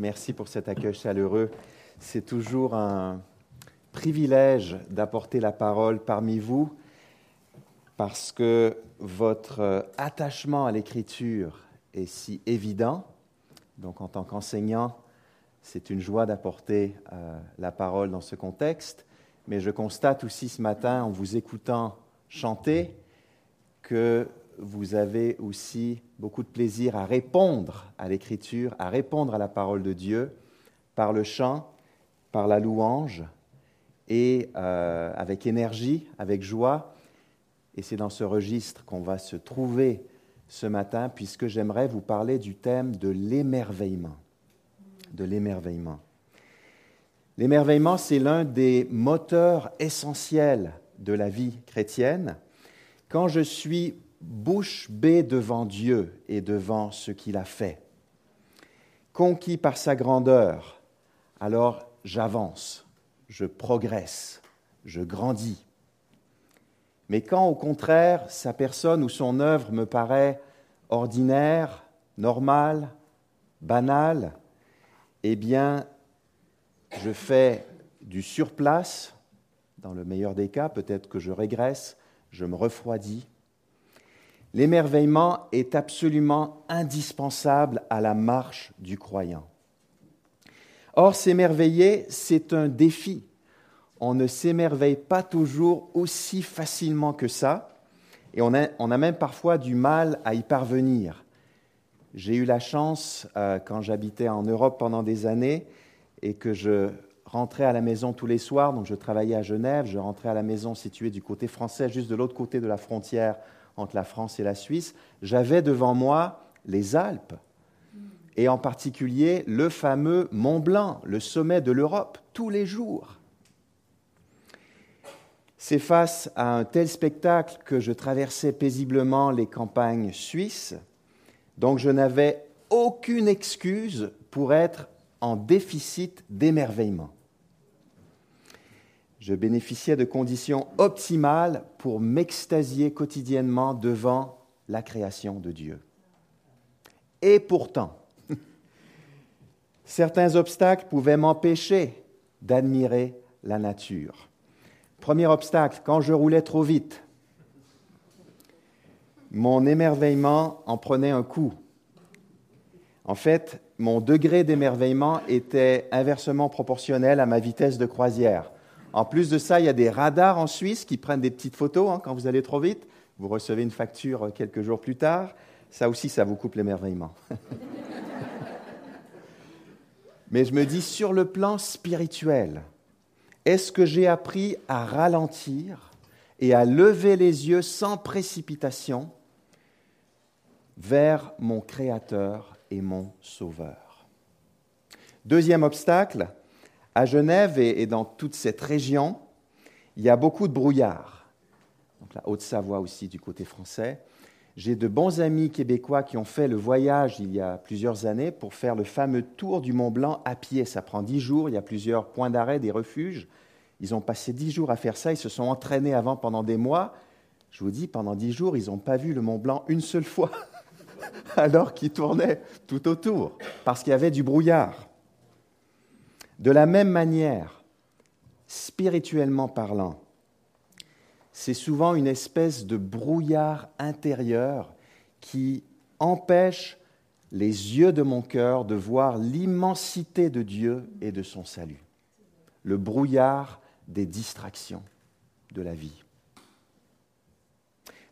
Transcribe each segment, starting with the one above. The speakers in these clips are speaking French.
Merci pour cet accueil chaleureux. C'est toujours un privilège d'apporter la parole parmi vous parce que votre attachement à l'écriture est si évident. Donc en tant qu'enseignant, c'est une joie d'apporter euh, la parole dans ce contexte. Mais je constate aussi ce matin, en vous écoutant chanter, que vous avez aussi beaucoup de plaisir à répondre à l'écriture, à répondre à la parole de Dieu par le chant, par la louange et euh, avec énergie, avec joie. Et c'est dans ce registre qu'on va se trouver ce matin, puisque j'aimerais vous parler du thème de l'émerveillement. De l'émerveillement. L'émerveillement, c'est l'un des moteurs essentiels de la vie chrétienne. Quand je suis bouche bée devant Dieu et devant ce qu'il a fait. Conquis par sa grandeur, alors j'avance, je progresse, je grandis. Mais quand au contraire sa personne ou son œuvre me paraît ordinaire, normale, banale, eh bien, je fais du surplace, dans le meilleur des cas, peut-être que je régresse, je me refroidis, L'émerveillement est absolument indispensable à la marche du croyant. Or, s'émerveiller, c'est un défi. On ne s'émerveille pas toujours aussi facilement que ça, et on a, même parfois du mal à y parvenir. J'ai eu la chance, euh, quand j'habitais en Europe pendant des années, et que je rentrais à la maison tous les soirs, donc je travaillais à Genève, je rentrais à la maison située du côté français, juste de l'autre côté de la frontière entre la France et la Suisse, j'avais devant moi les Alpes, et en particulier le fameux Mont Blanc, le sommet de l'Europe, tous les jours. C'est face à un tel spectacle que je traversais paisiblement les campagnes suisses, donc je n'avais aucune excuse pour être en déficit d'émerveillement je bénéficiais de conditions optimales pour m'extasier quotidiennement devant la création de Dieu. Et pourtant, certains obstacles pouvaient m'empêcher d'admirer la nature. Premier obstacle, quand je roulais trop vite, mon émerveillement en prenait un coup. En fait, mon degré d'émerveillement était inversement proportionnel à ma vitesse de croisière. En plus de ça, il y a des radars en Suisse qui prennent des petites photos hein, quand vous allez trop vite. Vous recevez une facture quelques jours plus tard. Ça aussi, ça vous coupe l'émerveillement. Mais je me dis, sur le plan spirituel, est-ce que j'ai appris à ralentir et à lever les yeux sans précipitation vers mon Créateur et mon Sauveur? Deuxième obstacle, à Genève et, dans toute cette région, il y a beaucoup de brouillard. Donc la Haute-Savoie aussi du côté français. J'ai de bons amis québécois qui ont fait le voyage il y a plusieurs années pour faire le fameux tour du Mont Blanc à pied. Ça prend dix jours, il y a plusieurs points d'arrêt, des refuges. Ils ont passé dix jours à faire ça, ils se sont entraînés avant pendant des mois. Je vous dis, pendant dix jours, ils n'ont pas vu le Mont Blanc une seule fois, alors qu'ils tournaient tout autour, parce qu'il y avait du brouillard. De la même manière, spirituellement parlant, c'est souvent une espèce de brouillard intérieur qui empêche les yeux de mon cœur de voir l'immensité de Dieu et de son salut. Le brouillard des distractions de la vie.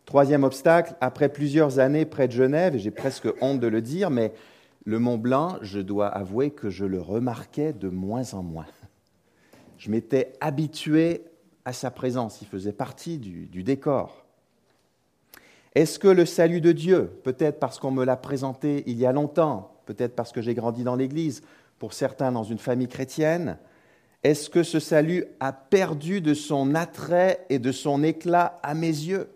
Troisième obstacle, après plusieurs années près de Genève, et j'ai presque honte de le dire, mais le Mont Blanc, je dois avouer que je le remarquais de moins en moins. Je m'étais habitué à sa présence, il faisait partie du, décor. Est-ce que le salut de Dieu, peut-être parce qu'on me l'a présenté il y a longtemps, peut-être parce que j'ai grandi dans l'Église, pour certains dans une famille chrétienne, est-ce que ce salut a perdu de son attrait et de son éclat à mes yeux?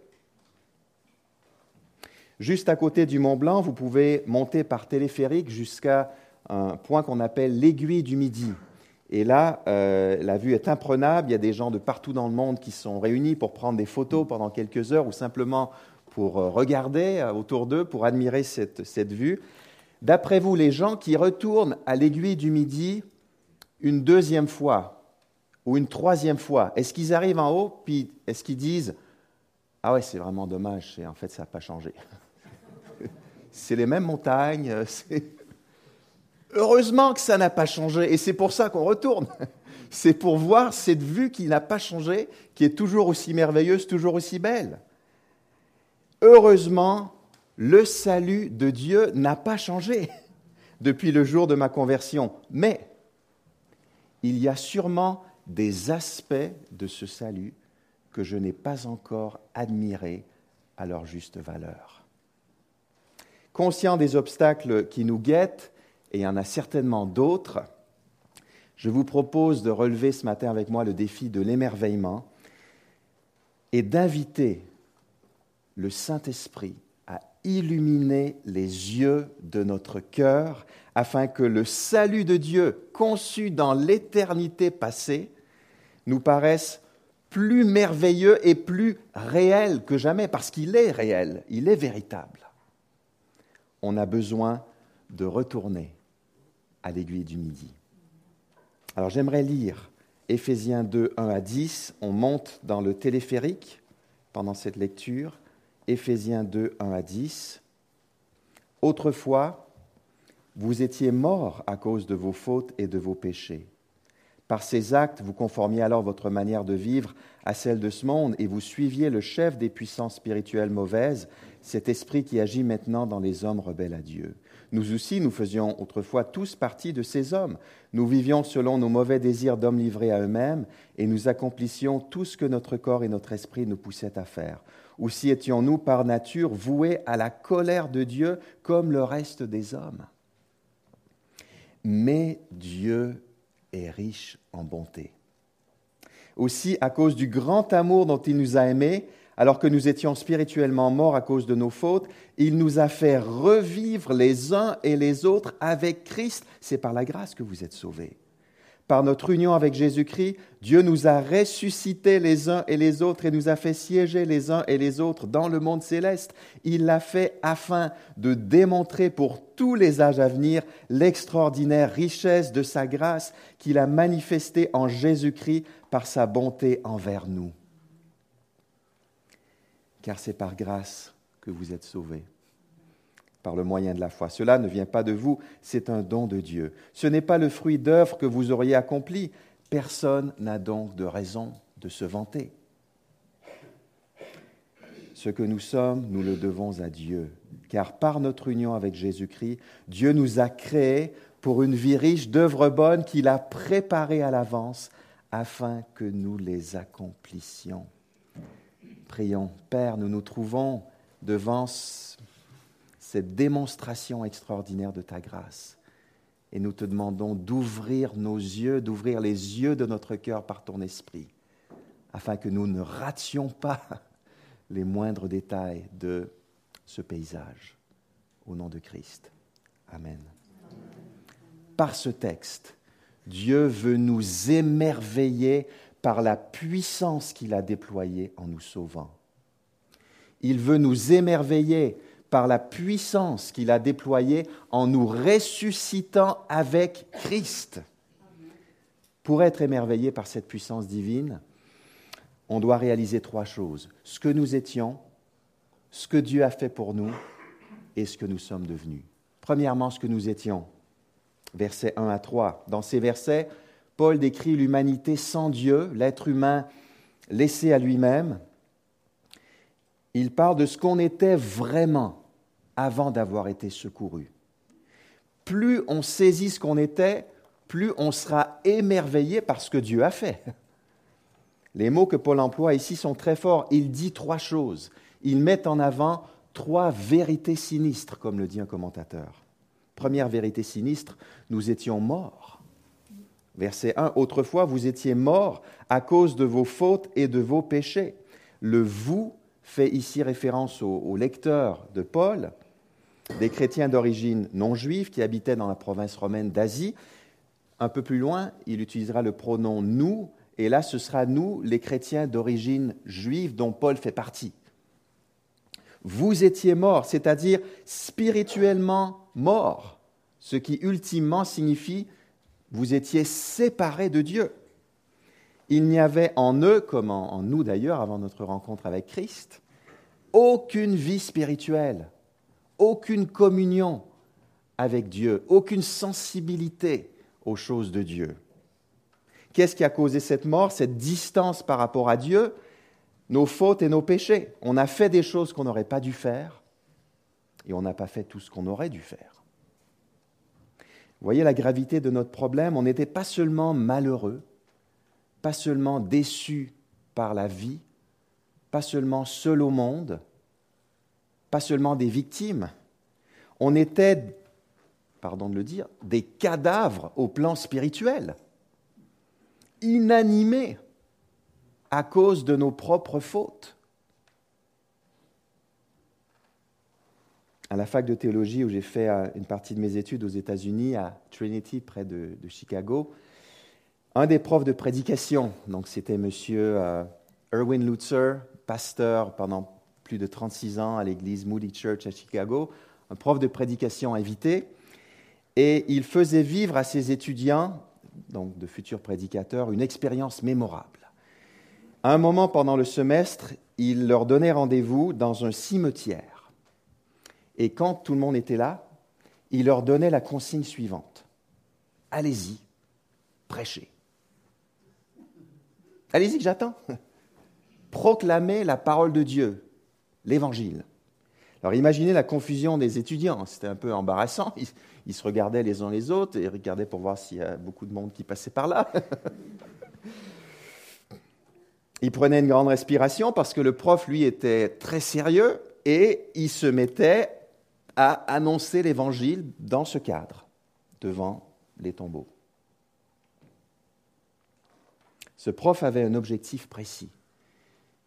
Juste à côté du Mont Blanc, vous pouvez monter par téléphérique jusqu'à un point qu'on appelle l'aiguille du Midi. Et là, euh, la vue est imprenable. Il y a des gens de partout dans le monde qui sont réunis pour prendre des photos pendant quelques heures ou simplement pour euh, regarder euh, autour d'eux, pour admirer cette, cette vue. D'après vous, les gens qui retournent à l'aiguille du midi une deuxième fois ou une troisième fois, est-ce qu'ils arrivent en haut, puis est-ce qu'ils disent Ah ouais, c'est vraiment dommage, en fait, ça n'a pas changé. C'est les mêmes montagnes, Heureusement que ça n'a pas changé, et c'est pour ça qu'on retourne. C'est pour voir cette vue qui n'a pas changé, qui est toujours aussi merveilleuse, toujours aussi belle. Heureusement, le salut de Dieu n'a pas changé depuis le jour de ma conversion, mais il y a sûrement des aspects de ce salut que je n'ai pas encore admirés à leur juste valeur. Conscient des obstacles qui nous guettent, et il y en a certainement d'autres, je vous propose de relever ce matin avec moi le défi de l'émerveillement et d'inviter le Saint-Esprit à illuminer les yeux de notre cœur afin que le salut de Dieu conçu dans l'éternité passée nous paraisse plus merveilleux et plus réel que jamais, parce qu'il est réel, il est véritable. On a besoin de retourner à l'aiguille du midi. Alors j'aimerais lire Éphésiens 2, 1 à 10. On monte dans le téléphérique pendant cette lecture. Éphésiens 2, 1 à 10. Autrefois, vous étiez morts à cause de vos fautes et de vos péchés. Par ces actes, vous conformiez alors votre manière de vivre à celle de ce monde et vous suiviez le chef des puissances spirituelles mauvaises, cet esprit qui agit maintenant dans les hommes rebelles à Dieu. Nous aussi, nous faisions autrefois tous partie de ces hommes. Nous vivions selon nos mauvais désirs d'hommes livrés à eux-mêmes, et nous accomplissions tout ce que notre corps et notre esprit nous poussaient à faire. Aussi étions-nous par nature voués à la colère de Dieu comme le reste des hommes. Mais Dieu est riche en bonté. Aussi, à cause du grand amour dont il nous a aimés, alors que nous étions spirituellement morts à cause de nos fautes, il nous a fait revivre les uns et les autres avec Christ. C'est par la grâce que vous êtes sauvés. Par notre union avec Jésus-Christ, Dieu nous a ressuscités les uns et les autres et nous a fait siéger les uns et les autres dans le monde céleste. Il l'a fait afin de démontrer pour tous les âges à venir l'extraordinaire richesse de sa grâce qu'il a manifestée en Jésus-Christ par sa bonté envers nous car c'est par grâce que vous êtes sauvés, par le moyen de la foi. Cela ne vient pas de vous, c'est un don de Dieu. Ce n'est pas le fruit d'œuvres que vous auriez accompli. Personne n'a donc de raison de se vanter. Ce que nous sommes, nous le devons à Dieu, car par notre union avec Jésus-Christ, Dieu nous a créés pour une vie riche d'œuvres bonnes qu'il a préparées à l'avance afin que nous les accomplissions. Prions. Père, nous nous trouvons devant cette démonstration extraordinaire de ta grâce. Et nous te demandons d'ouvrir nos yeux, d'ouvrir les yeux de notre cœur par ton esprit, afin que nous ne rations pas les moindres détails de ce paysage. Au nom de Christ. Amen. Par ce texte, Dieu veut nous émerveiller par la puissance qu'il a déployée en nous sauvant. Il veut nous émerveiller par la puissance qu'il a déployée en nous ressuscitant avec Christ. Pour être émerveillé par cette puissance divine, on doit réaliser trois choses. Ce que nous étions, ce que Dieu a fait pour nous et ce que nous sommes devenus. Premièrement, ce que nous étions. Versets 1 à 3. Dans ces versets, Paul décrit l'humanité sans Dieu, l'être humain laissé à lui-même. Il parle de ce qu'on était vraiment avant d'avoir été secouru. Plus on saisit ce qu'on était, plus on sera émerveillé par ce que Dieu a fait. Les mots que Paul emploie ici sont très forts. Il dit trois choses. Il met en avant trois vérités sinistres, comme le dit un commentateur. Première vérité sinistre, nous étions morts. Verset 1, Autrefois vous étiez morts à cause de vos fautes et de vos péchés. Le vous fait ici référence aux, lecteurs de Paul, des chrétiens d'origine non juive qui habitaient dans la province romaine d'Asie. Un peu plus loin, il utilisera le pronom nous, et là ce sera nous, les chrétiens d'origine juive dont Paul fait partie. Vous étiez morts, c'est-à-dire spirituellement morts ce qui ultimement signifie vous étiez séparés de Dieu. Il n'y avait en eux, comme en nous d'ailleurs avant notre rencontre avec Christ, aucune vie spirituelle, aucune communion avec Dieu, aucune sensibilité aux choses de Dieu. Qu'est-ce qui a causé cette mort, cette distance par rapport à Dieu? Nos fautes et nos péchés. On a fait des choses qu'on n'aurait pas dû faire et on n'a pas fait tout ce qu'on aurait dû faire. Voyez la gravité de notre problème On n'était pas seulement malheureux, pas seulement déçu par la vie, pas seulement seul au monde, pas seulement des victimes, on était, pardon de le dire, des cadavres au plan spirituel, inanimés à cause de nos propres fautes. À la fac de théologie où j'ai fait euh, une partie de mes études aux États-Unis, à Trinity, près de, Chicago, un des profs de prédication, donc c'était M. Euh, Erwin Lutzer, pasteur pendant plus de 36 ans à l'église Moody Church à Chicago, un prof de prédication invité, et il faisait vivre à ses étudiants, donc de futurs prédicateurs, une expérience mémorable. À un moment pendant le semestre, il leur donnait rendez-vous dans un cimetière. Et quand tout le monde était là, il leur donnait la consigne suivante. Allez-y, prêchez. Allez-y, j'attends. Proclamez la parole de Dieu l'évangile. Alors imaginez la confusion des étudiants, c'était un peu embarrassant, ils, se regardaient les uns les autres et regardaient pour voir s'il y a beaucoup de monde qui passait par là. ils prenaient une grande respiration parce que le prof, lui, était très sérieux et il se mettait à annoncer l'évangile dans ce cadre, devant les tombeaux. Ce prof avait un objectif précis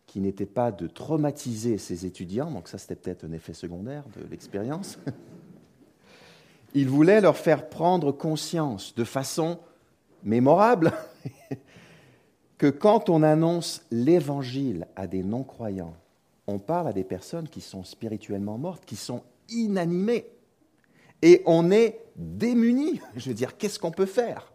qui n'était pas de traumatiser ses étudiants, donc ça c'était peut-être un effet secondaire de l'expérience. Il voulait leur faire prendre conscience de façon mémorable que quand on annonce l'évangile à des non-croyants, on parle à des personnes qui sont spirituellement mortes, qui sont inanimées. Et on est démunis. Je veux dire, qu'est-ce qu'on peut faire?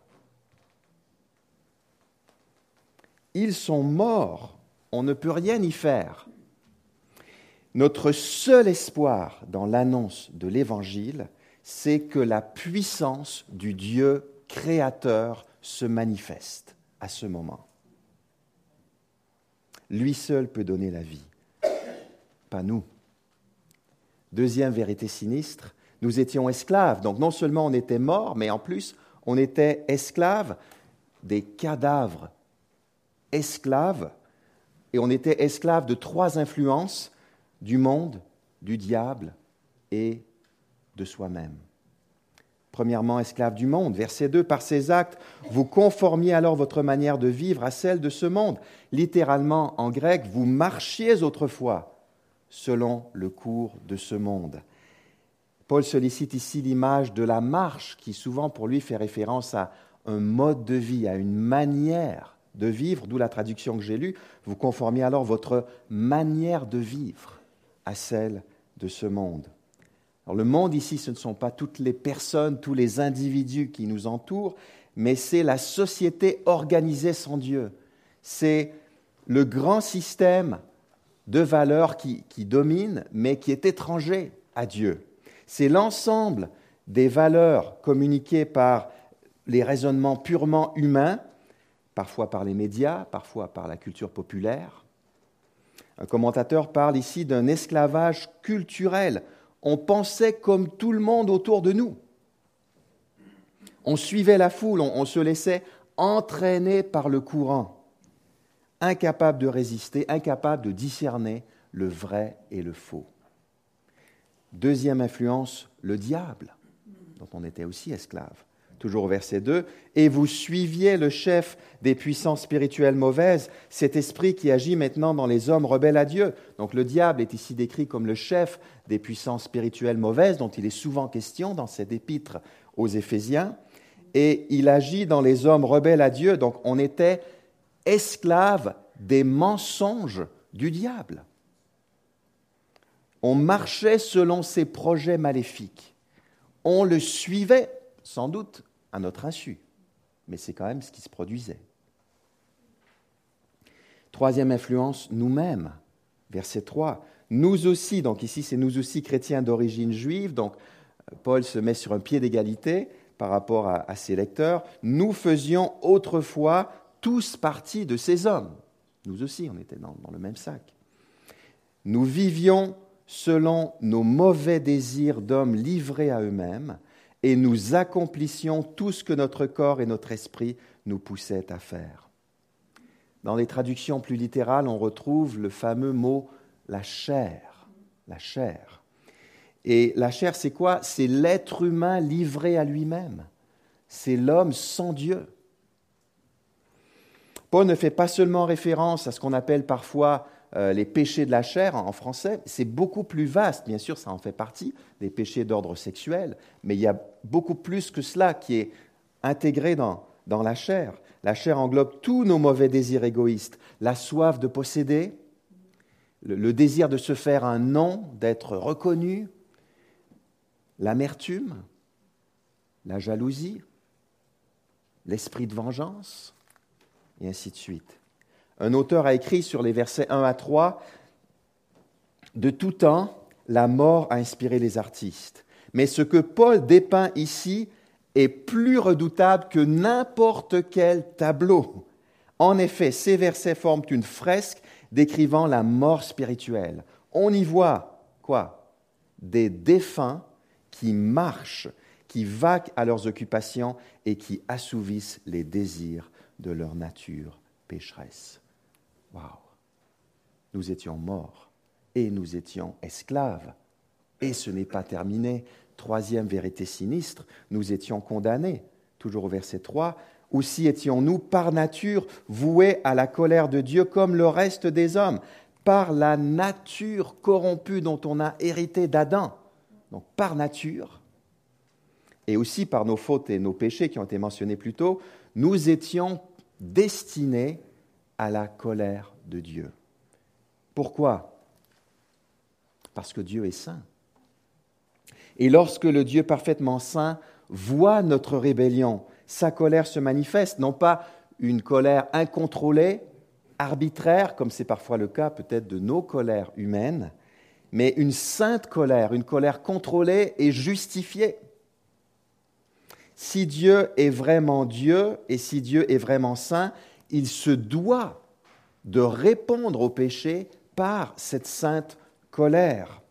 Ils sont morts on ne peut rien y faire. Notre seul espoir dans l'annonce de l'Évangile, c'est que la puissance du Dieu créateur se manifeste à ce moment. Lui seul peut donner la vie, pas nous. Deuxième vérité sinistre, nous étions esclaves. Donc non seulement on était morts, mais en plus on était esclaves des cadavres, esclaves et on était esclave de trois influences du monde, du diable et de soi-même. Premièrement, esclave du monde. Verset 2, par ces actes, vous conformiez alors votre manière de vivre à celle de ce monde. Littéralement, en grec, vous marchiez autrefois selon le cours de ce monde. Paul sollicite ici l'image de la marche qui souvent pour lui fait référence à un mode de vie, à une manière de vivre, d'où la traduction que j'ai lue, vous conformiez alors votre manière de vivre à celle de ce monde. Alors le monde ici, ce ne sont pas toutes les personnes, tous les individus qui nous entourent, mais c'est la société organisée sans Dieu. C'est le grand système de valeurs qui, qui mais qui est étranger à Dieu. C'est l'ensemble des valeurs communiquées par les raisonnements purement humains parfois par les médias, parfois par la culture populaire. Un commentateur parle ici d'un esclavage culturel. On pensait comme tout le monde autour de nous. On suivait la foule, on, se laissait entraîner par le courant, incapable de résister, incapable de discerner le vrai et le faux. Deuxième influence, le diable, dont on était aussi esclave toujours au verset 2, et vous suiviez le chef des puissances spirituelles mauvaises, cet esprit qui agit maintenant dans les hommes rebelles à Dieu. Donc le diable est ici décrit comme le chef des puissances spirituelles mauvaises, dont il est souvent question dans cette épître aux Éphésiens, et il agit dans les hommes rebelles à Dieu. Donc on était esclaves des mensonges du diable. On marchait selon ses projets maléfiques On le suivait, sans doute, à notre insu, mais c'est quand même ce qui se produisait. Troisième influence, nous-mêmes. Verset 3. Nous aussi, donc ici c'est nous aussi chrétiens d'origine juive, donc Paul se met sur un pied d'égalité par rapport à, ses lecteurs. Nous faisions autrefois tous partie de ces hommes. Nous aussi, on était dans le même sac. Nous vivions selon nos mauvais désirs d'hommes livrés à eux-mêmes, et nous accomplissions tout ce que notre corps et notre esprit nous poussaient à faire. Dans les traductions plus littérales, on retrouve le fameux mot la chair. La chair. Et la chair, c'est quoi? C'est l'être humain livré à lui-même. C'est l'homme sans Dieu. Paul ne fait pas seulement référence à ce qu'on appelle parfois euh, les péchés de la chair en français, c'est beaucoup plus vaste. Bien sûr, ça en fait partie, des péchés d'ordre sexuel, mais il y a beaucoup plus que cela qui est intégré dans, dans la chair. La chair englobe tous nos mauvais désirs égoïstes, la soif de posséder, le, désir de se faire un nom, d'être reconnu, l'amertume, la jalousie, l'esprit de vengeance, et ainsi de suite. Un auteur a écrit sur les versets 1 à 3, De tout temps, la mort a inspiré les artistes. Mais ce que Paul dépeint ici est plus redoutable que n'importe quel tableau. En effet, ces versets forment une fresque décrivant la mort spirituelle. On y voit quoi? Des défunts qui marchent, qui vaquent à leurs occupations et qui assouvissent les désirs de leur nature pécheresse. Waouh Nous étions morts et nous étions esclaves. Et ce n'est pas terminé. Troisième vérité sinistre, nous étions condamnés. Toujours au verset 3, aussi étions-nous par nature voués à la colère de Dieu comme le reste des hommes, par la nature corrompue dont on a hérité d'Adam. Donc par nature, et aussi par nos fautes et nos péchés qui ont été mentionnés plus tôt, nous étions destinés à la colère de Dieu. Pourquoi? Parce que Dieu est saint. Et lorsque le Dieu parfaitement saint voit notre rébellion, sa colère se manifeste, non pas une colère incontrôlée, arbitraire, comme c'est parfois le cas peut-être de nos colères humaines, mais une sainte colère, une colère contrôlée et justifiée. Si Dieu est vraiment Dieu et si Dieu est vraiment saint, il se doit de répondre au péché par cette sainte colère.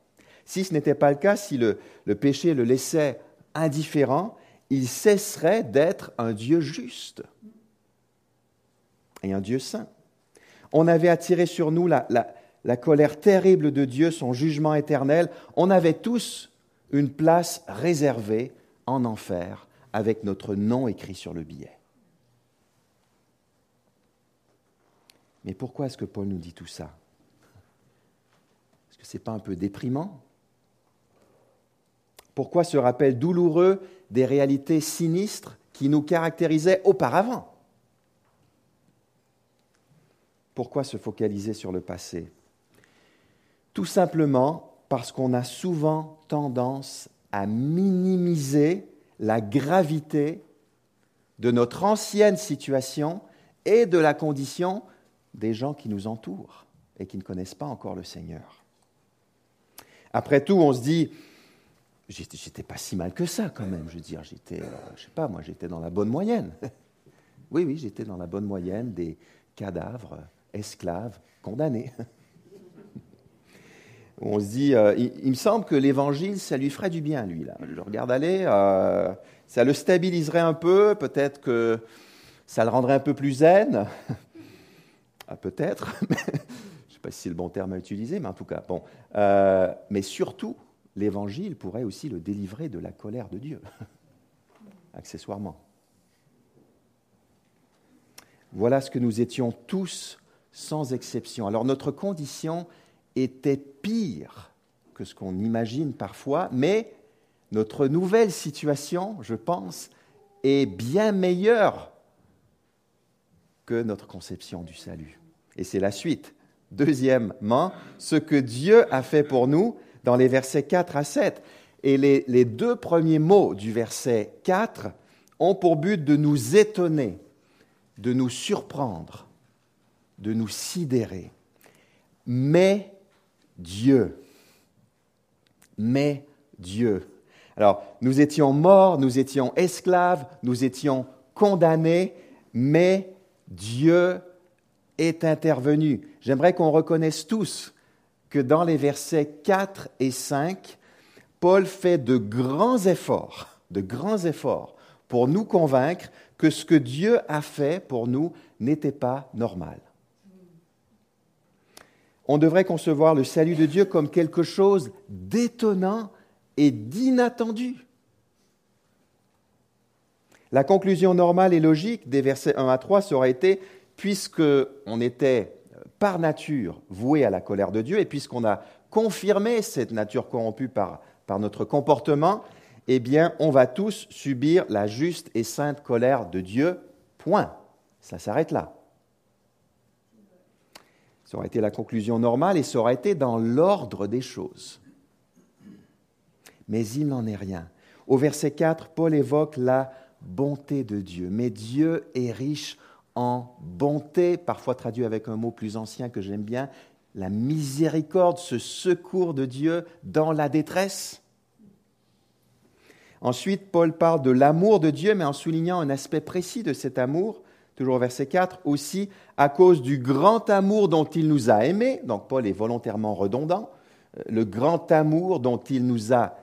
Si ce n'était pas le cas, si le, péché le laissait indifférent, il cesserait d'être un Dieu juste et un Dieu saint. On avait attiré sur nous la, la, colère terrible de Dieu, son jugement éternel. On avait tous une place réservée en enfer avec notre nom écrit sur le billet. Mais pourquoi est-ce que Paul nous dit tout ça? Est-ce que ce n'est pas un peu déprimant? Pourquoi ce rappel douloureux des réalités sinistres qui nous caractérisaient auparavant? Pourquoi se focaliser sur le passé? Tout simplement parce qu'on a souvent tendance à minimiser la gravité de notre ancienne situation et de la condition des gens qui nous entourent et qui ne connaissent pas encore le Seigneur. Après tout, on se dit, j'étais pas si mal que ça quand même. Je veux dire, j'étais, euh, je sais pas, moi, j'étais dans la bonne moyenne. oui, oui, j'étais dans la bonne moyenne des cadavres, esclaves, condamnés. On se dit, euh, il, me semble que l'évangile, ça lui ferait du bien, lui, là. Je le regarde aller, euh, ça le stabiliserait un peu, peut-être que ça le rendrait un peu plus zen. ah, peut-être, je ne sais pas si c'est le bon terme à utiliser, mais en tout cas, bon. mais surtout, l'évangile pourrait aussi le délivrer de la colère de Dieu, accessoirement. Voilà ce que nous étions tous sans exception. Alors notre condition était pire que ce qu'on imagine parfois, mais notre nouvelle situation, je pense, est bien meilleure que notre conception du salut. Et c'est la suite. Deuxièmement, ce que Dieu a fait pour nous, dans les versets 4 à 7. Et les, deux premiers mots du verset 4 ont pour but de nous étonner, de nous surprendre, de nous sidérer. Mais Dieu, mais Dieu. Alors, nous étions morts, nous étions esclaves, nous étions condamnés, mais Dieu est intervenu. J'aimerais qu'on reconnaisse tous que dans les versets 4 et 5, Paul fait de grands efforts, de grands efforts pour nous convaincre que ce que Dieu a fait pour nous n'était pas normal. On devrait concevoir le salut de Dieu comme quelque chose d'étonnant et d'inattendu. La conclusion normale et logique des versets 1 à 3 serait été, puisque on était par nature voué à la colère de Dieu, et puisqu'on a confirmé cette nature corrompue par, par notre comportement, eh bien, on va tous subir la juste et sainte colère de Dieu. Point. Ça s'arrête là. Ça aurait été la conclusion normale et ça aurait été dans l'ordre des choses mais il n'en est rien. Au verset 4, Paul évoque la bonté de Dieu. Mais Dieu est riche en bonté, parfois traduit avec un mot plus ancien que j'aime bien, la miséricorde, ce secours de Dieu dans la détresse. Ensuite, Paul parle de l'amour de Dieu, mais en soulignant un aspect précis de cet amour, toujours verset 4, aussi à cause du grand amour dont il nous a aimés, donc Paul est volontairement redondant, euh, le grand amour dont il nous a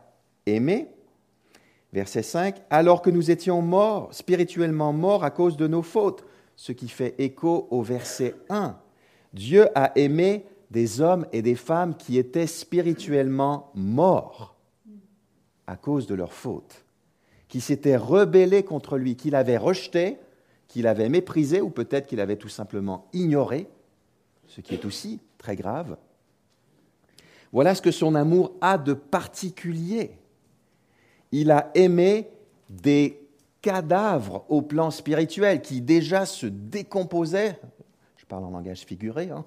aimé. Verset 5, alors que nous étions morts, spirituellement morts à cause de nos fautes, ce qui fait écho au verset 1. Dieu a aimé des hommes et des femmes qui étaient spirituellement morts à cause de leurs fautes, qui s'étaient rebellés contre lui, qu'il avait rejeté, qu'il avait méprisé ou peut-être qu'il avait tout simplement ignoré, ce qui est aussi très grave. Voilà ce que son amour a de particulier il a aimé des cadavres au plan spirituel qui déjà se décomposaient. Je parle en langage figuré. Hein.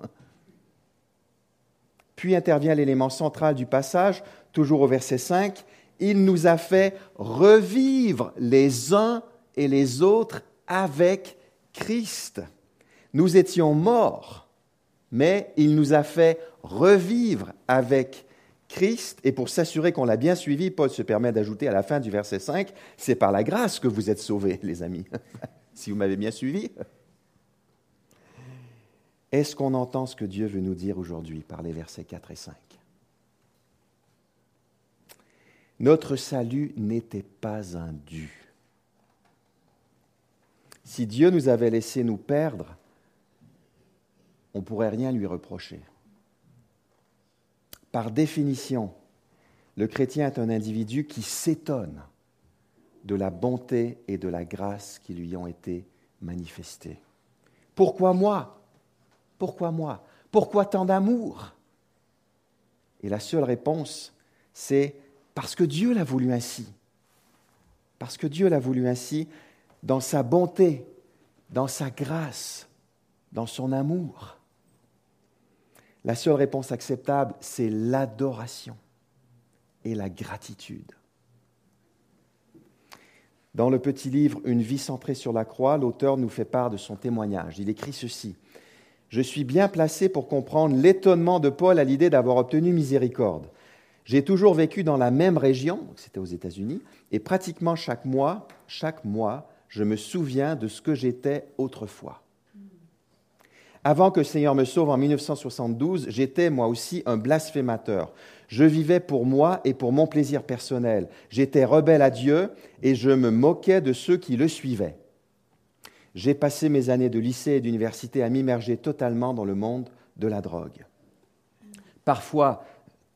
Puis intervient l'élément central du passage, toujours au verset 5. Il nous a fait revivre les uns et les autres avec Christ. Nous étions morts, mais il nous a fait revivre avec Christ, et pour s'assurer qu'on l'a bien suivi, Paul se permet d'ajouter à la fin du verset 5, c'est par la grâce que vous êtes sauvés, les amis, si vous m'avez bien suivi. Est-ce qu'on entend ce que Dieu veut nous dire aujourd'hui par les versets 4 et 5 Notre salut n'était pas un dû. Si Dieu nous avait laissé nous perdre, on ne pourrait rien lui reprocher. Par définition, le chrétien est un individu qui s'étonne de la bonté et de la grâce qui lui ont été manifestées. Pourquoi moi? Pourquoi moi? Pourquoi tant d'amour? Et la seule réponse, c'est parce que Dieu l'a voulu ainsi. Parce que Dieu l'a voulu ainsi dans sa bonté, dans sa grâce, dans son amour. La seule réponse acceptable, c'est l'adoration et la gratitude. Dans le petit livre Une vie centrée sur la croix, l'auteur nous fait part de son témoignage. Il écrit ceci. Je suis bien placé pour comprendre l'étonnement de Paul à l'idée d'avoir obtenu miséricorde. J'ai toujours vécu dans la même région, c'était aux États-Unis, et pratiquement chaque mois, chaque mois, je me souviens de ce que j'étais autrefois. Avant que le Seigneur me sauve en 1972, j'étais moi aussi un blasphémateur. Je vivais pour moi et pour mon plaisir personnel. J'étais rebelle à Dieu et je me moquais de ceux qui le suivaient. J'ai passé mes années de lycée et d'université à m'immerger totalement dans le monde de la drogue. Parfois,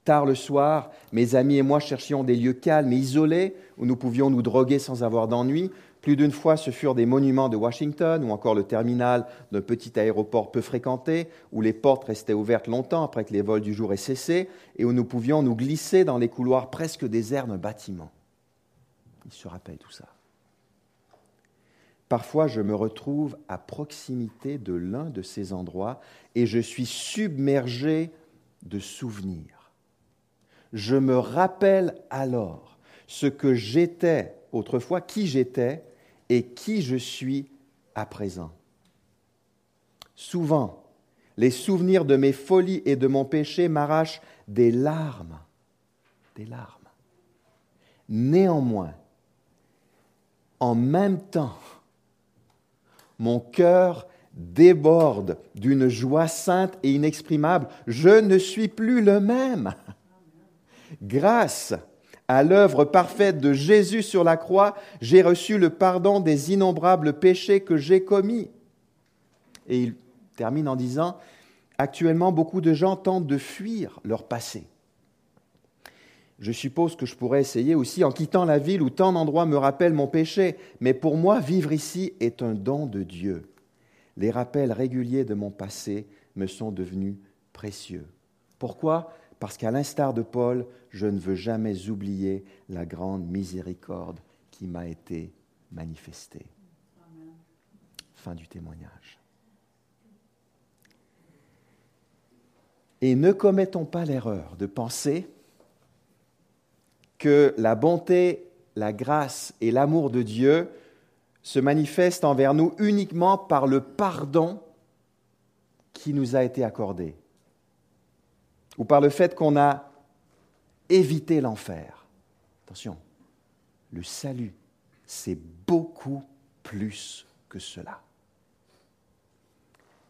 tard le soir, mes amis et moi cherchions des lieux calmes et isolés où nous pouvions nous droguer sans avoir d'ennui, plus d'une fois, ce furent des monuments de Washington ou encore le terminal d'un petit aéroport peu fréquenté, où les portes restaient ouvertes longtemps après que les vols du jour aient cessé, et où nous pouvions nous glisser dans les couloirs presque déserts d'un bâtiment. Il se rappelle tout ça. Parfois, je me retrouve à proximité de l'un de ces endroits et je suis submergé de souvenirs. je me rappelle alors ce que j'étais autrefois, qui j'étais qui je suis à présent. Souvent, les souvenirs de mes folies et de mon péché m'arrachent des larmes, des larmes. Néanmoins, en même temps, mon cœur déborde d'une joie sainte et inexprimable. Je ne suis plus le même. Grâce à l'œuvre parfaite de Jésus sur la croix, j'ai reçu le pardon des innombrables péchés que j'ai commis. Et il termine en disant, actuellement beaucoup de gens tentent de fuir leur passé. Je suppose que je pourrais essayer aussi en quittant la ville où tant d'endroits me rappellent mon péché, mais pour moi, vivre ici est un don de Dieu. Les rappels réguliers de mon passé me sont devenus précieux. Pourquoi? Parce qu'à l'instar de Paul, je ne veux jamais oublier la grande miséricorde qui m'a été manifestée. Fin du témoignage. Et ne commettons pas l'erreur de penser que la bonté, la grâce et l'amour de Dieu se manifestent envers nous uniquement par le pardon qui nous a été accordé, ou par le fait qu'on a évité l'enfer. Attention, le salut, c'est beaucoup plus que cela.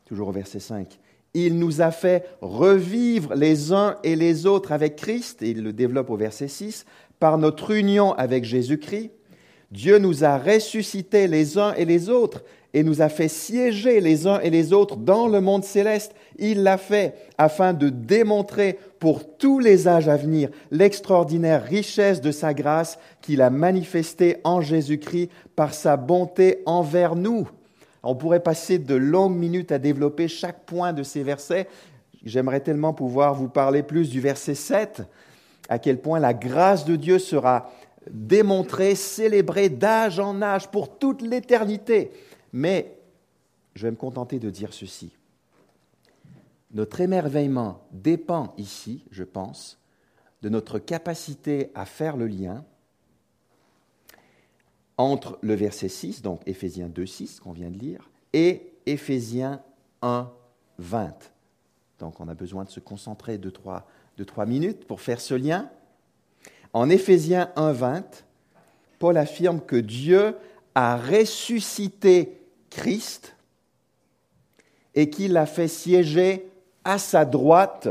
Toujours au verset 5. Il nous a fait revivre les uns et les autres avec Christ, et il le développe au verset 6, par notre union avec Jésus-Christ. Dieu nous a ressuscités les uns et les autres et nous a fait siéger les uns et les autres dans le monde céleste. Il l'a fait afin de démontrer pour tous les âges à venir l'extraordinaire richesse de sa grâce qu'il a manifestée en Jésus-Christ par sa bonté envers nous. On pourrait passer de longues minutes à développer chaque point de ces versets. J'aimerais tellement pouvoir vous parler plus du verset 7, à quel point la grâce de Dieu sera démontrée, célébrée d'âge en âge pour toute l'éternité. Mais je vais me contenter de dire ceci. Notre émerveillement dépend ici, je pense, de notre capacité à faire le lien entre le verset 6, donc Éphésiens 2, 6 qu'on vient de lire, et Éphésiens 1, 20. Donc on a besoin de se concentrer de trois, trois minutes pour faire ce lien. En Éphésiens 1, 20, Paul affirme que Dieu a ressuscité Christ et qu'il l'a fait siéger à sa droite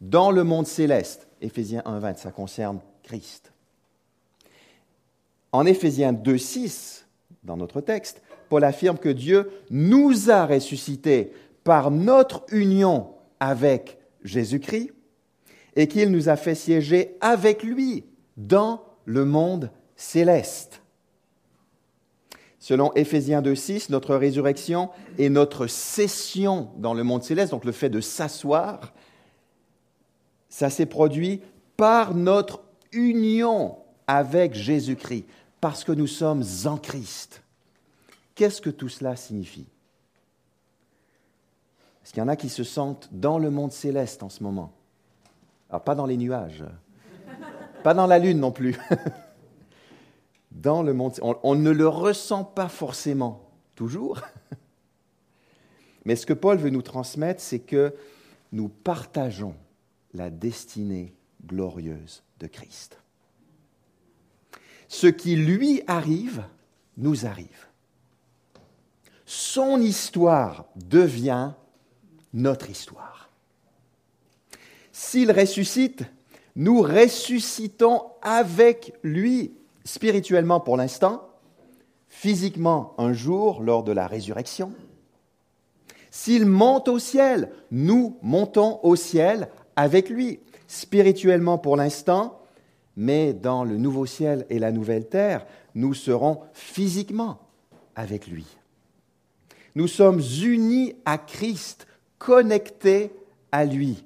dans le monde céleste. Éphésiens 1, 20, ça concerne Christ. En Éphésiens 2.6, dans notre texte, Paul affirme que Dieu nous a ressuscités par notre union avec Jésus-Christ et qu'il nous a fait siéger avec lui dans le monde céleste. Selon Éphésiens 2.6, notre résurrection et notre session dans le monde céleste, donc le fait de s'asseoir, ça s'est produit par notre union avec Jésus-Christ parce que nous sommes en Christ. Qu'est-ce que tout cela signifie? Est-ce qu'il y en a qui se sentent dans le monde céleste en ce moment? Alors, pas dans les nuages, pas dans la lune non plus. dans le monde, on, on ne le ressent pas forcément toujours. Mais ce que Paul veut nous transmettre, c'est que nous partageons la destinée glorieuse de Christ ce qui lui arrive nous arrive. Son histoire devient notre histoire. S'il ressuscite, nous ressuscitons avec lui, spirituellement pour l'instant, physiquement un jour lors de la résurrection. S'il monte au ciel, nous montons au ciel avec lui, spirituellement pour l'instant, mais dans le nouveau ciel et la nouvelle terre, nous serons physiquement avec lui. Nous sommes unis à Christ, connectés à lui,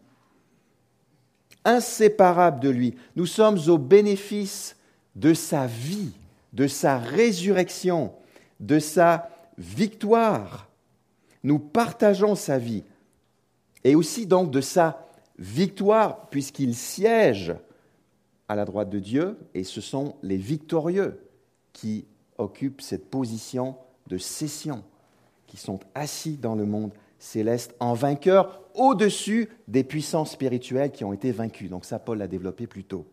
inséparables de lui. Nous sommes au bénéfice de sa vie, de sa résurrection, de sa victoire. Nous partageons sa vie et aussi donc de sa victoire puisqu'il siège à la droite de Dieu, et ce sont les victorieux qui occupent cette position de cession, qui sont assis dans le monde céleste en vainqueurs au-dessus des puissances spirituelles qui ont été vaincues. Donc ça, Paul l'a développé plus tôt.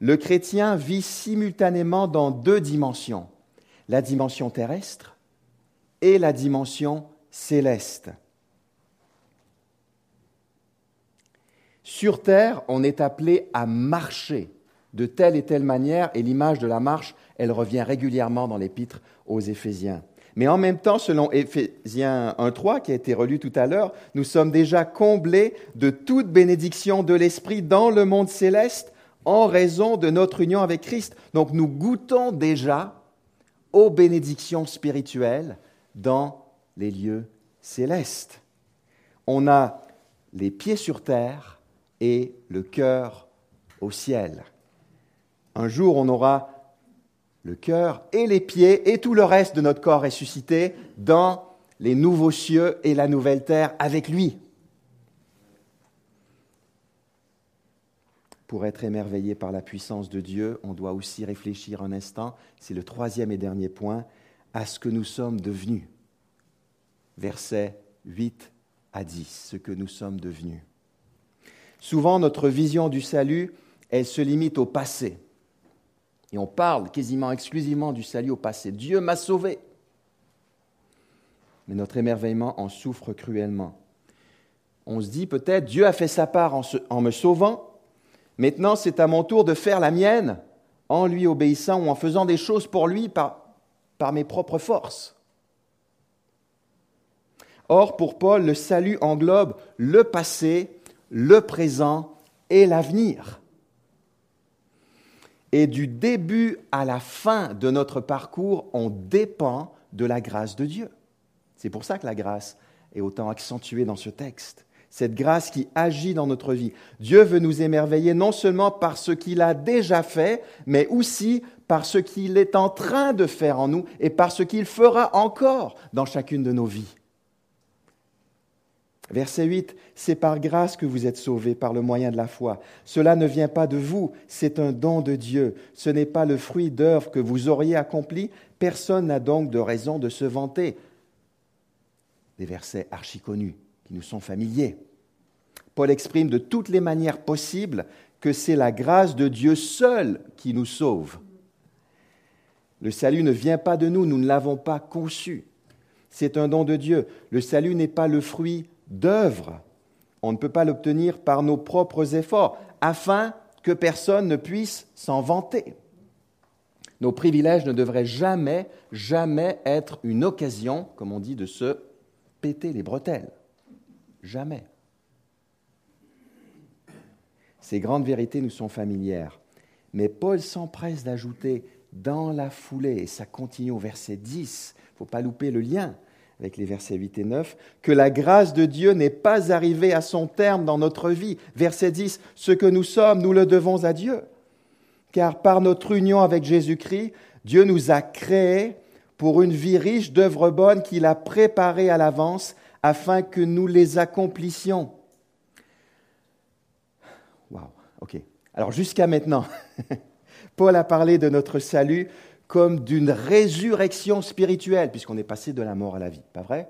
Le chrétien vit simultanément dans deux dimensions, la dimension terrestre et la dimension céleste. Sur Terre, on est appelé à marcher de telle et telle manière, et l'image de la marche, elle revient régulièrement dans l'épître aux Éphésiens. Mais en même temps, selon Éphésiens 1.3, qui a été relu tout à l'heure, nous sommes déjà comblés de toute bénédiction de l'Esprit dans le monde céleste en raison de notre union avec Christ. Donc nous goûtons déjà aux bénédictions spirituelles dans les lieux célestes. On a les pieds sur terre et le cœur au ciel. Un jour, on aura le cœur et les pieds et tout le reste de notre corps ressuscité dans les nouveaux cieux et la nouvelle terre avec lui. Pour être émerveillé par la puissance de Dieu, on doit aussi réfléchir un instant, c'est le troisième et dernier point, à ce que nous sommes devenus. Versets 8 à 10, ce que nous sommes devenus. Souvent, notre vision du salut, elle se limite au passé. Et on parle quasiment exclusivement du salut au passé. Dieu m'a sauvé. Mais notre émerveillement en souffre cruellement. On se dit peut-être, Dieu a fait sa part en, me sauvant. Maintenant, c'est à mon tour de faire la mienne en lui obéissant ou en faisant des choses pour lui par, par mes propres forces. Or, pour Paul, le salut englobe le passé, le présent et l'avenir et du début à la fin de notre parcours, on dépend de la grâce de Dieu. C'est pour ça que la grâce est autant accentuée dans ce texte. Cette grâce qui agit dans notre vie. Dieu veut nous émerveiller non seulement par ce qu'il a déjà fait, mais aussi par ce qu'il est en train de faire en nous et par ce qu'il fera encore dans chacune de nos vies. Verset 8, c'est par grâce que vous êtes sauvés par le moyen de la foi. Cela ne vient pas de vous, c'est un don de Dieu. Ce n'est pas le fruit d'œuvres que vous auriez accompli. Personne n'a donc de raison de se vanter. Des versets archi connus nous sont familiers. Paul exprime de toutes les manières possibles que c'est la grâce de Dieu seul qui nous sauve. Le salut ne vient pas de nous, nous ne l'avons pas conçu. C'est un don de Dieu. Le salut n'est pas le fruit d'œuvre. On ne peut pas l'obtenir par nos propres efforts, afin que personne ne puisse s'en vanter. Nos privilèges ne devraient jamais, jamais être une occasion, comme on dit, de se péter les bretelles. Jamais. Ces grandes vérités nous sont familières. Mais Paul s'empresse d'ajouter dans la foulée, et ça continue au verset 10, il ne faut pas louper le lien, avec les versets 8 et 9, que la grâce de Dieu n'est pas arrivée à son terme dans notre vie. Verset 10, ce que nous sommes, nous le devons à Dieu. Car par notre union avec Jésus-Christ, Dieu nous a créés pour une vie riche d'œuvres bonnes qu'il a préparées à l'avance afin que nous les accomplissions. Waouh, ok. Alors jusqu'à maintenant, Paul a parlé de notre salut comme d'une résurrection spirituelle, puisqu'on est passé de la mort à la vie, pas vrai?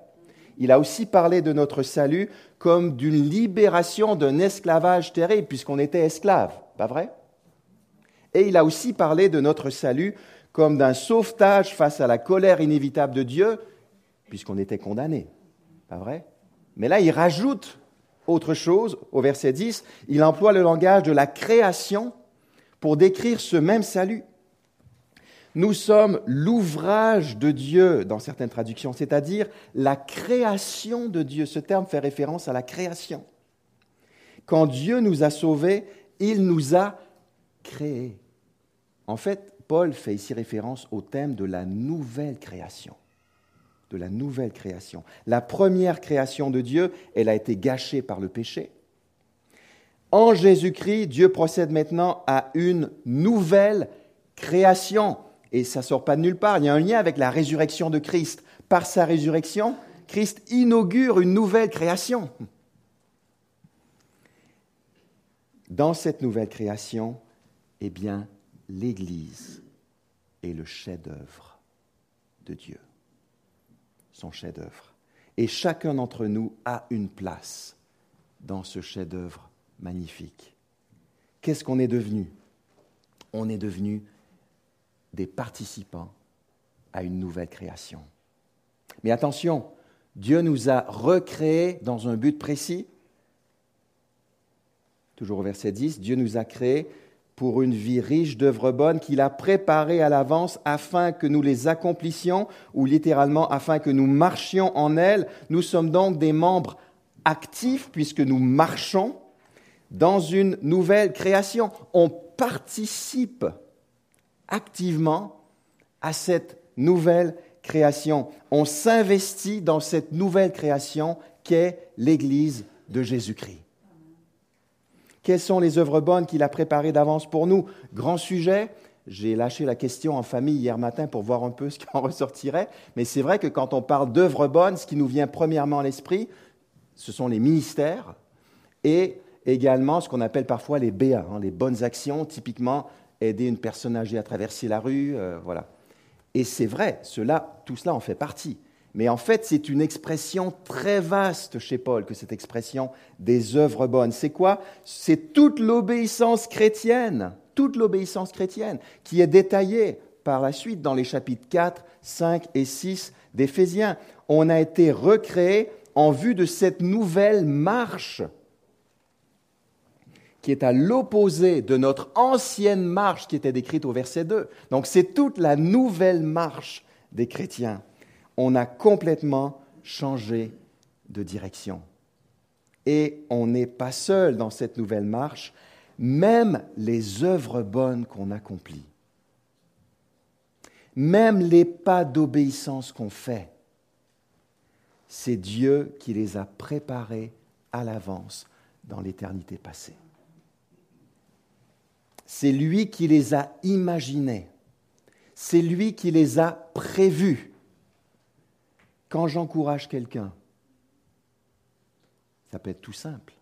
Il a aussi parlé de notre salut comme d'une libération d'un esclavage terrible, puisqu'on était esclave, pas vrai? Et il a aussi parlé de notre salut comme d'un sauvetage face à la colère inévitable de Dieu, puisqu'on était condamné, pas vrai? Mais là, il rajoute autre chose au verset 10, il emploie le langage de la création pour décrire ce même salut. Nous sommes l'ouvrage de Dieu dans certaines traductions, c'est-à-dire la création de Dieu. Ce terme fait référence à la création. Quand Dieu nous a sauvés, il nous a créés. En fait, Paul fait ici référence au thème de la nouvelle création. De la nouvelle création. La première création de Dieu, elle a été gâchée par le péché. En Jésus-Christ, Dieu procède maintenant à une nouvelle création et ça ne sort pas de nulle part. Il y a un lien avec la résurrection de Christ. Par sa résurrection, Christ inaugure une nouvelle création. Dans cette nouvelle création, Eh bien, l'Église est le chef-d'œuvre de Dieu, son chef-d'œuvre. Et chacun d'entre nous a une place dans ce chef-d'œuvre magnifique. Qu'est-ce qu'on est devenu? On est devenu des participants à une nouvelle création. Mais attention, Dieu nous a recréés dans un but précis. Toujours au verset 10, Dieu nous a créés pour une vie riche d'œuvres bonnes qu'il a préparées à l'avance afin que nous les accomplissions, ou littéralement afin que nous marchions en elles. Nous sommes donc des membres actifs puisque nous marchons dans une nouvelle création. On participe activement à cette nouvelle création. On s'investit dans cette nouvelle création qu'est l'Église de Jésus-Christ. Quelles sont les œuvres bonnes qu'il a préparées d'avance pour nous? Grand sujet. J'ai lâché la question en famille hier matin pour voir un peu ce qui en ressortirait. Mais c'est vrai que quand on parle d'œuvres bonnes, ce qui nous vient premièrement à l'esprit, ce sont les ministères et également ce qu'on appelle parfois les BA, hein, les bonnes actions, typiquement aider une personne âgée à traverser la rue, euh, voilà. Et c'est vrai, cela, tout cela en fait partie. Mais en fait, c'est une expression très vaste chez Paul que cette expression des œuvres bonnes. C'est quoi? C'est toute l'obéissance chrétienne, toute l'obéissance chrétienne qui est détaillée par la suite dans les chapitres 4, 5 et 6 d'Éphésiens. On a été recréé en vue de cette nouvelle marche qui est à l'opposé de notre ancienne marche qui était décrite au verset 2. Donc c'est toute la nouvelle marche des chrétiens. On a complètement changé de direction. Et on n'est pas seul dans cette nouvelle marche, même les œuvres bonnes qu'on accomplit, même les pas d'obéissance qu'on fait, c'est Dieu qui les a préparés à l'avance dans l'éternité passée. C'est lui qui les a imaginés. C'est lui qui les a prévus. Quand j'encourage quelqu'un, ça peut être tout simple.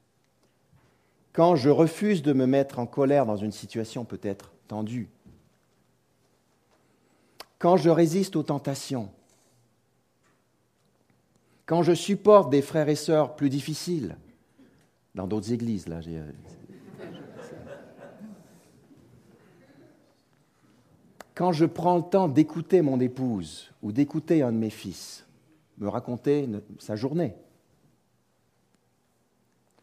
Quand je refuse de me mettre en colère dans une situation peut-être tendue, quand je résiste aux tentations, quand je supporte des frères et sœurs plus difficiles, dans d'autres églises, là, Quand je prends le temps d'écouter mon épouse ou d'écouter un de mes fils me raconter sa journée,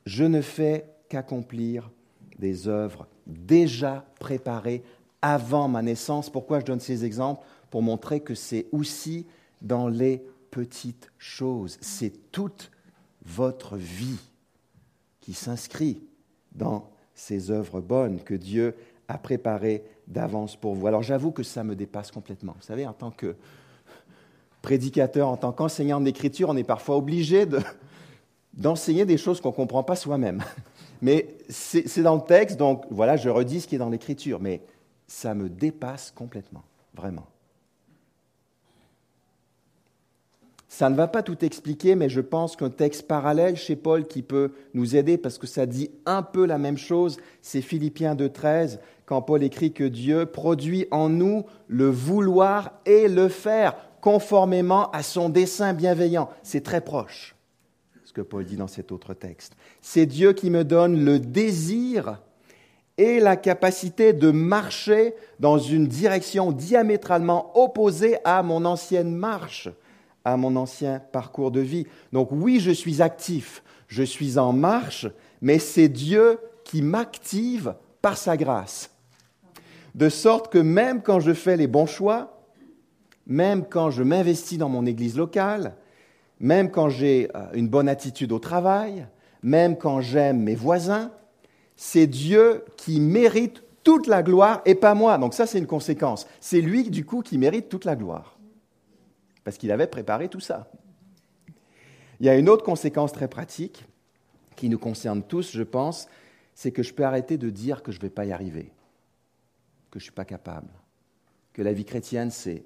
je ne fais qu'accomplir des œuvres déjà préparées avant ma naissance. Pourquoi je donne ces exemples? Pour montrer que c'est aussi dans les petites choses. C'est toute votre vie qui s'inscrit dans ces œuvres bonnes que Dieu a préparées d'avance pour vous. Alors j'avoue que ça me dépasse complètement. Vous savez, en tant que prédicateur, en tant qu'enseignant d'écriture, on est parfois obligé d'enseigner des choses qu'on ne comprend pas soi-même. Mais c'est dans le texte, donc voilà, je redis ce qui est dans l'écriture, mais ça me dépasse complètement, vraiment. Ça ne va pas tout expliquer, mais je pense qu'un texte parallèle chez Paul qui peut nous aider, parce que ça dit un peu la même chose, c'est Philippiens 2.13, quand Paul écrit que Dieu produit en nous le vouloir et le faire conformément à son dessein bienveillant. C'est très proche, ce que Paul dit dans cet autre texte. C'est Dieu qui me donne le désir et la capacité de marcher dans une direction diamétralement opposée à mon ancienne marche à mon ancien parcours de vie. Donc oui, je suis actif, je suis en marche, mais c'est Dieu qui m'active par sa grâce. De sorte que même quand je fais les bons choix, même quand je m'investis dans mon église locale, même quand j'ai euh, une bonne attitude au travail, même quand j'aime mes voisins, c'est Dieu qui mérite toute la gloire et pas moi. Donc ça, c'est une conséquence. C'est lui, du coup, qui mérite toute la gloire parce qu'il avait préparé tout ça. Il y a une autre conséquence très pratique qui nous concerne tous, je pense, c'est que je peux arrêter de dire que je ne vais pas y arriver, que je ne suis pas capable, que la vie chrétienne, c'est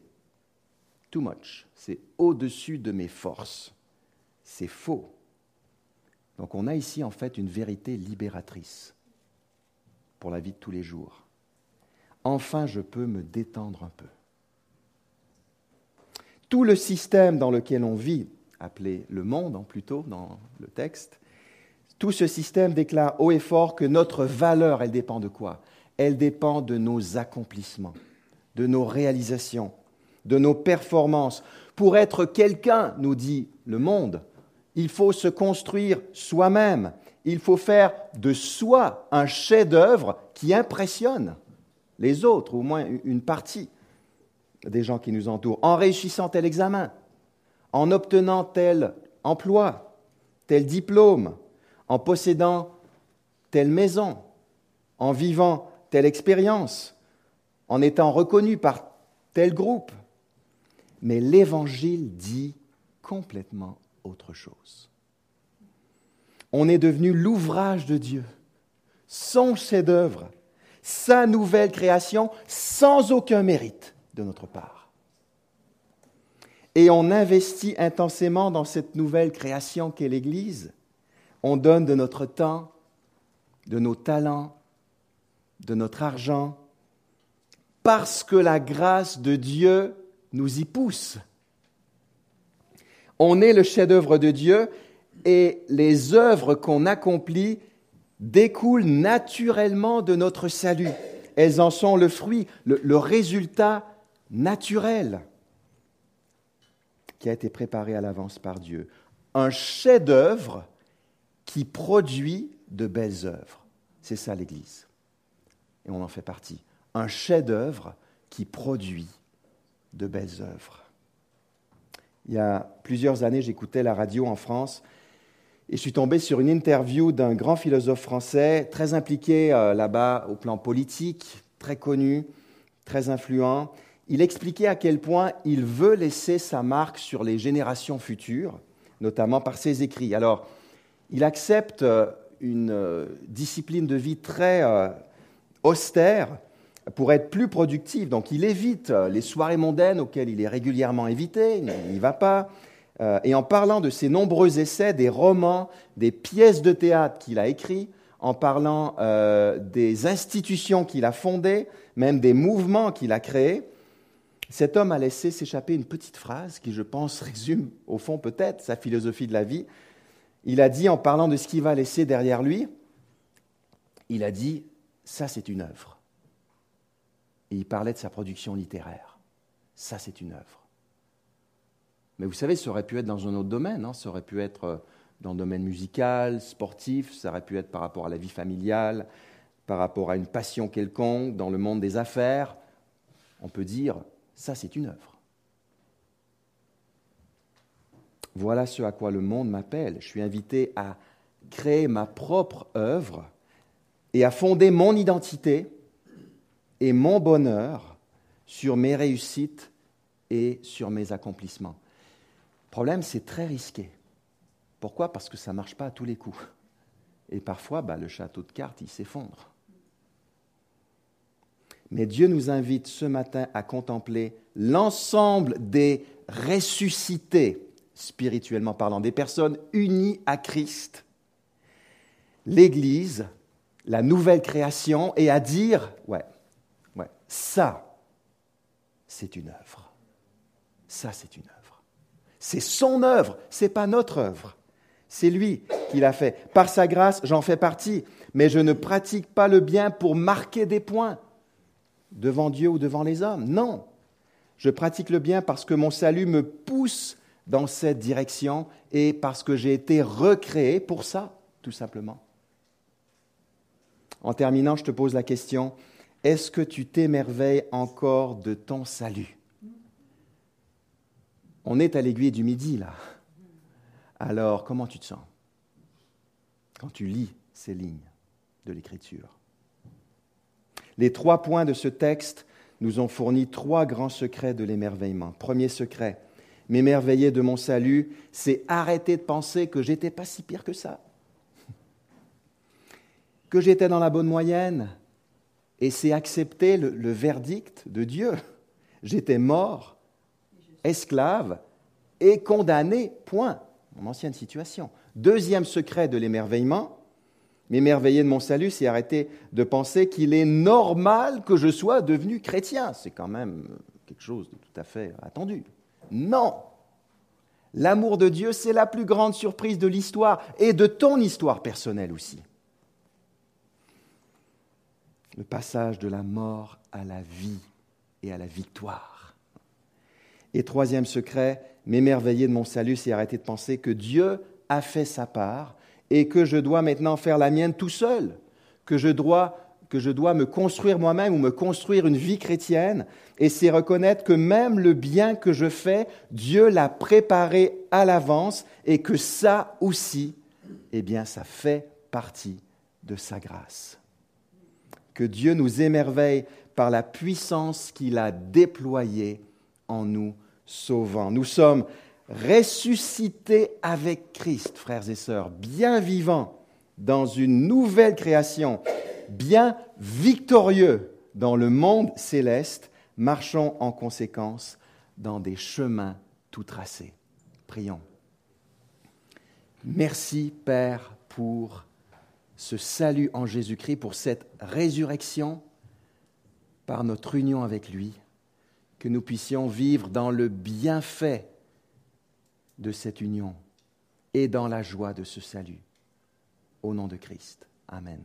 too much, c'est au-dessus de mes forces. C'est faux. Donc on a ici en fait une vérité libératrice pour la vie de tous les jours. enfin je peux me détendre un peu. Tout le système dans lequel on vit, appelé le monde en plutôt dans le texte, tout ce système déclare haut et fort que notre valeur, elle dépend de quoi? Elle dépend de nos accomplissements, de nos réalisations, de nos performances. Pour être quelqu'un, nous dit le monde, il faut se construire soi-même. Il faut faire de soi un chef-d'œuvre qui impressionne les autres, au moins une partie des gens qui nous entourent, en réussissant tel examen, en obtenant tel emploi, tel diplôme, en possédant telle maison, en vivant telle expérience, en étant reconnu par tel groupe. Mais l'Évangile dit complètement autre chose. On est devenu l'ouvrage de Dieu, son chef-d'œuvre, sa nouvelle création, sans aucun mérite de notre part. Et on investit intensément dans cette nouvelle création qu'est l'Église. On donne de notre temps, de nos talents, de notre argent, parce que la grâce de Dieu nous y pousse. On est le chef-d'œuvre de Dieu et les œuvres qu'on accomplit découlent naturellement de notre salut. Elles en sont le fruit, le, résultat naturel qui a été préparé à l'avance par Dieu. Un chef-d'œuvre qui produit de belles œuvres. C'est ça l'Église. Et on en fait partie. Un chef-d'œuvre qui produit de belles œuvres. Il y a plusieurs années, j'écoutais la radio en France et je suis tombé sur une interview d'un grand philosophe français très impliqué euh, là-bas au plan politique, très connu, très influent. Il expliquait à quel point il veut laisser sa marque sur les générations futures, notamment par ses écrits. Alors, il accepte euh, une euh, discipline de vie très austère pour être plus productif. Donc il évite euh, les soirées mondaines auxquelles il est régulièrement invité, il n'y va pas. Euh, et en parlant de ses nombreux essais, des romans, des pièces de théâtre qu'il a écrits, en parlant euh, des institutions qu'il a fondées, même des mouvements qu'il a créés, cet homme a laissé s'échapper une petite phrase qui, je pense, résume au fond peut-être sa philosophie de la vie. Il a dit, en parlant de ce qu'il va laisser derrière lui, il a dit, ça c'est une œuvre et il parlait de sa production littéraire. Ça, c'est une œuvre. Mais vous savez, ça aurait pu être dans un autre domaine, hein. ça aurait pu être euh, dans le domaine musical, sportif, ça aurait pu être par rapport à la vie familiale, par rapport à une passion quelconque, dans le monde des affaires. On peut dire, ça, c'est une œuvre. Voilà ce à quoi le monde m'appelle. Je suis invité à créer ma propre œuvre et à fonder mon identité et mon bonheur sur mes réussites et sur mes accomplissements. Le problème, c'est très risqué. Pourquoi? Parce que ça ne marche pas à tous les coups. Et parfois, bah, le château de cartes, il s'effondre. Mais Dieu nous invite ce matin à contempler l'ensemble des ressuscités, spirituellement parlant, des personnes unies à Christ, l'Église, la nouvelle création, et à dire, ouais, ça, c'est une œuvre. Ça, c'est une œuvre. C'est son œuvre, ce n'est pas notre œuvre. C'est lui qui l'a fait. Par sa grâce, j'en fais partie, mais je ne pratique pas le bien pour marquer des points devant Dieu ou devant les hommes. Non, je pratique le bien parce que mon salut me pousse dans cette direction et parce que j'ai été recréé pour ça, tout simplement. En terminant, je te pose la question, est-ce que tu t'émerveilles encore de ton salut? On est à l'aiguille du midi, là. Alors, comment tu te sens? Quand tu lis ces lignes de l'Écriture. Les trois points de ce texte nous ont fourni trois grands secrets de l'émerveillement. Premier secret, m'émerveiller de mon salut, c'est arrêter de penser que j'étais pas si pire que ça, que j'étais dans la bonne moyenne, et c'est accepter le, verdict de Dieu. J'étais mort, esclave et condamné, point. Mon ancienne situation. Deuxième secret de l'émerveillement, m'émerveiller de mon salut, c'est arrêter de penser qu'il est normal que je sois devenu chrétien. C'est quand même quelque chose de tout à fait attendu. Non. L'amour de Dieu, c'est la plus grande surprise de l'histoire et de ton histoire personnelle aussi. Le passage de la mort à la vie et à la victoire. Et troisième secret, m'émerveiller de mon salut, c'est arrêter de penser que Dieu a fait sa part et que je dois maintenant faire la mienne tout seul, que je dois, que je dois me construire moi-même ou me construire une vie chrétienne, et c'est reconnaître que même le bien que je fais, Dieu l'a préparé à l'avance et que ça aussi, eh bien, ça fait partie de sa grâce. Que Dieu nous émerveille par la puissance qu'il a déployée en nous sauvant. Nous sommes ressuscité avec Christ, frères et sœurs, bien vivants dans une nouvelle création, bien victorieux dans le monde céleste, marchons en conséquence dans des chemins tout tracés. Prions. Merci Père pour ce salut en Jésus-Christ, pour cette résurrection par notre union avec lui, que nous puissions vivre dans le bienfait de cette union et dans la joie de ce salut. Au nom de Christ. Amen.